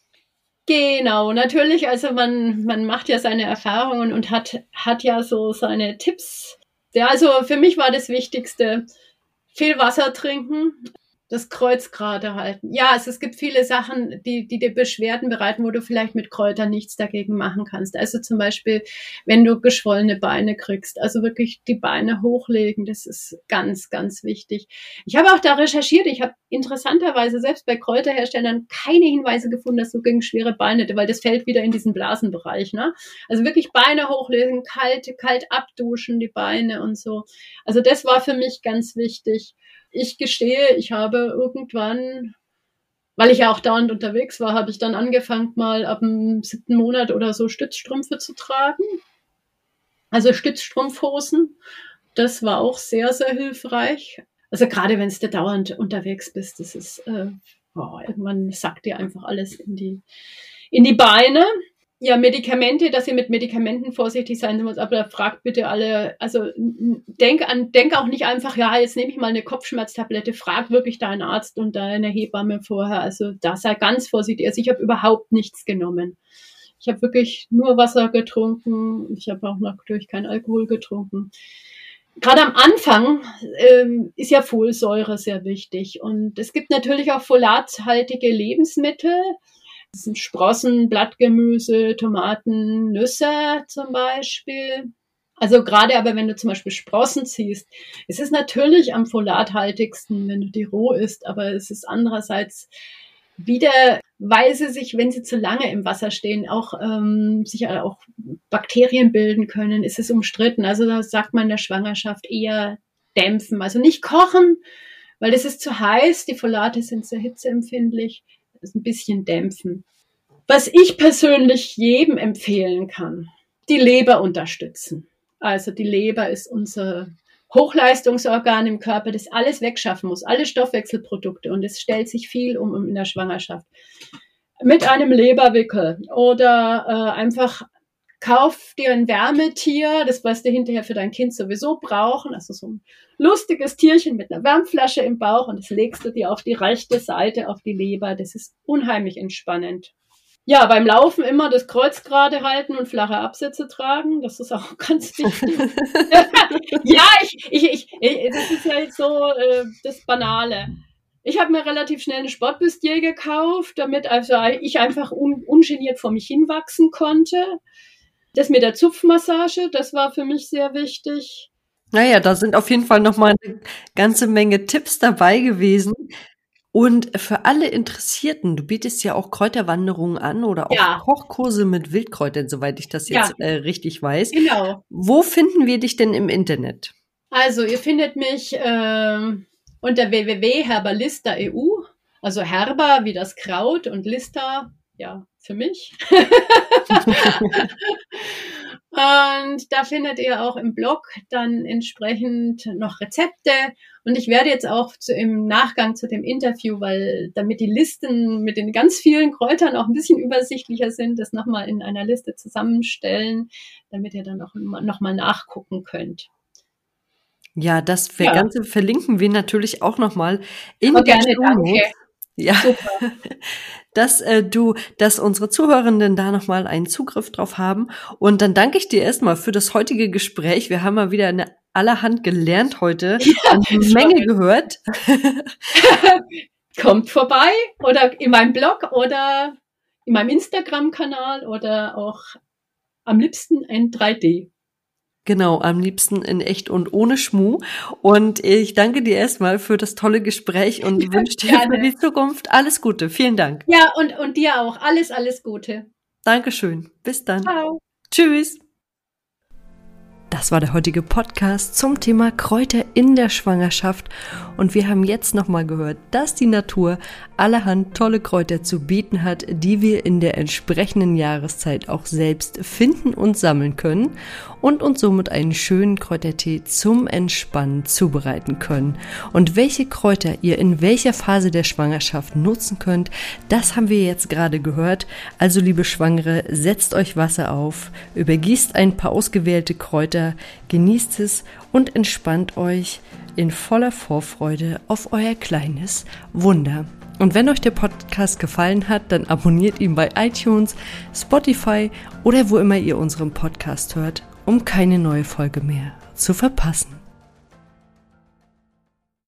Genau, natürlich. Also man, man macht ja seine Erfahrungen und hat, hat ja so seine Tipps. Ja, also für mich war das Wichtigste, viel Wasser trinken. Das Kreuz gerade halten. Ja, also es gibt viele Sachen, die, die dir Beschwerden bereiten, wo du vielleicht mit Kräutern nichts dagegen machen kannst. Also zum Beispiel, wenn du geschwollene Beine kriegst, also wirklich die Beine hochlegen, das ist ganz, ganz wichtig. Ich habe auch da recherchiert, ich habe interessanterweise selbst bei Kräuterherstellern keine Hinweise gefunden, dass du gegen schwere Beine, weil das fällt wieder in diesen Blasenbereich. Ne? Also wirklich Beine hochlegen, kalt, kalt abduschen, die Beine und so. Also das war für mich ganz wichtig ich gestehe, ich habe irgendwann, weil ich ja auch dauernd unterwegs war, habe ich dann angefangen, mal ab dem siebten Monat oder so Stützstrümpfe zu tragen. Also Stützstrumpfhosen. Das war auch sehr, sehr hilfreich. Also gerade wenn du dauernd unterwegs bist, das ist, äh, oh, irgendwann sackt dir einfach alles in die, in die Beine ja, Medikamente, dass ihr mit Medikamenten vorsichtig sein muss, aber fragt bitte alle, also denk an, denk auch nicht einfach, ja, jetzt nehme ich mal eine Kopfschmerztablette, frag wirklich deinen Arzt und deine Hebamme vorher. Also da sei ganz vorsichtig. Also ich habe überhaupt nichts genommen. Ich habe wirklich nur Wasser getrunken. Ich habe auch natürlich kein Alkohol getrunken. Gerade am Anfang ähm, ist ja Folsäure sehr wichtig. Und es gibt natürlich auch folathaltige Lebensmittel das sind Sprossen, Blattgemüse, Tomaten, Nüsse zum Beispiel. Also gerade aber, wenn du zum Beispiel Sprossen ziehst, es ist natürlich am folathaltigsten, wenn du die roh isst, aber es ist andererseits wieder, weil sie sich, wenn sie zu lange im Wasser stehen, auch ähm, sich auch Bakterien bilden können, ist es umstritten. Also da sagt man in der Schwangerschaft eher dämpfen, also nicht kochen, weil es ist zu heiß, die Folate sind sehr hitzeempfindlich ein bisschen dämpfen. Was ich persönlich jedem empfehlen kann, die Leber unterstützen. Also die Leber ist unser Hochleistungsorgan im Körper, das alles wegschaffen muss, alle Stoffwechselprodukte und es stellt sich viel um in der Schwangerschaft. Mit einem Leberwickel oder äh, einfach kauf dir ein Wärmetier, das wirst du hinterher für dein Kind sowieso brauchen, also so ein lustiges Tierchen mit einer Wärmflasche im Bauch und das legst du dir auf die rechte Seite, auf die Leber. Das ist unheimlich entspannend. Ja, beim Laufen immer das Kreuz gerade halten und flache Absätze tragen. Das ist auch ganz wichtig. ja, ich, ich, ich, das ist jetzt so äh, das Banale. Ich habe mir relativ schnell eine Sportbustier gekauft, damit also ich einfach un, ungeniert vor mich hinwachsen konnte. Das mit der Zupfmassage, das war für mich sehr wichtig. Naja, da sind auf jeden Fall noch mal eine ganze Menge Tipps dabei gewesen. Und für alle Interessierten, du bietest ja auch Kräuterwanderungen an oder auch ja. Kochkurse mit Wildkräutern, soweit ich das jetzt ja. äh, richtig weiß. Genau. Wo finden wir dich denn im Internet? Also, ihr findet mich äh, unter www.herbalista.eu, also Herber wie das Kraut und Lista ja, für mich. und da findet ihr auch im Blog dann entsprechend noch Rezepte. Und ich werde jetzt auch zu, im Nachgang zu dem Interview, weil damit die Listen mit den ganz vielen Kräutern auch ein bisschen übersichtlicher sind, das nochmal in einer Liste zusammenstellen, damit ihr dann auch nochmal nachgucken könnt. Ja, das ja. Ganze verlinken wir natürlich auch nochmal in oh, der gerne, danke. Ja, Super. dass äh, du, dass unsere Zuhörenden da nochmal einen Zugriff drauf haben. Und dann danke ich dir erstmal für das heutige Gespräch. Wir haben mal wieder eine allerhand gelernt heute ja, eine Menge gehört. Kommt vorbei oder in meinem Blog oder in meinem Instagram-Kanal oder auch am liebsten ein 3D. Genau, am liebsten in echt und ohne Schmu. Und ich danke dir erstmal für das tolle Gespräch und ja, wünsche dir gerne. für die Zukunft alles Gute. Vielen Dank. Ja, und, und dir auch. Alles, alles Gute. Dankeschön. Bis dann. Ciao. Tschüss. Das war der heutige Podcast zum Thema Kräuter in der Schwangerschaft und wir haben jetzt nochmal gehört, dass die Natur allerhand tolle Kräuter zu bieten hat, die wir in der entsprechenden Jahreszeit auch selbst finden und sammeln können und uns somit einen schönen Kräutertee zum Entspannen zubereiten können. Und welche Kräuter ihr in welcher Phase der Schwangerschaft nutzen könnt, das haben wir jetzt gerade gehört. Also liebe Schwangere, setzt euch Wasser auf, übergießt ein paar ausgewählte Kräuter, genießt es und entspannt euch in voller Vorfreude auf euer kleines Wunder. Und wenn euch der Podcast gefallen hat, dann abonniert ihn bei iTunes, Spotify oder wo immer ihr unseren Podcast hört um keine neue Folge mehr zu verpassen.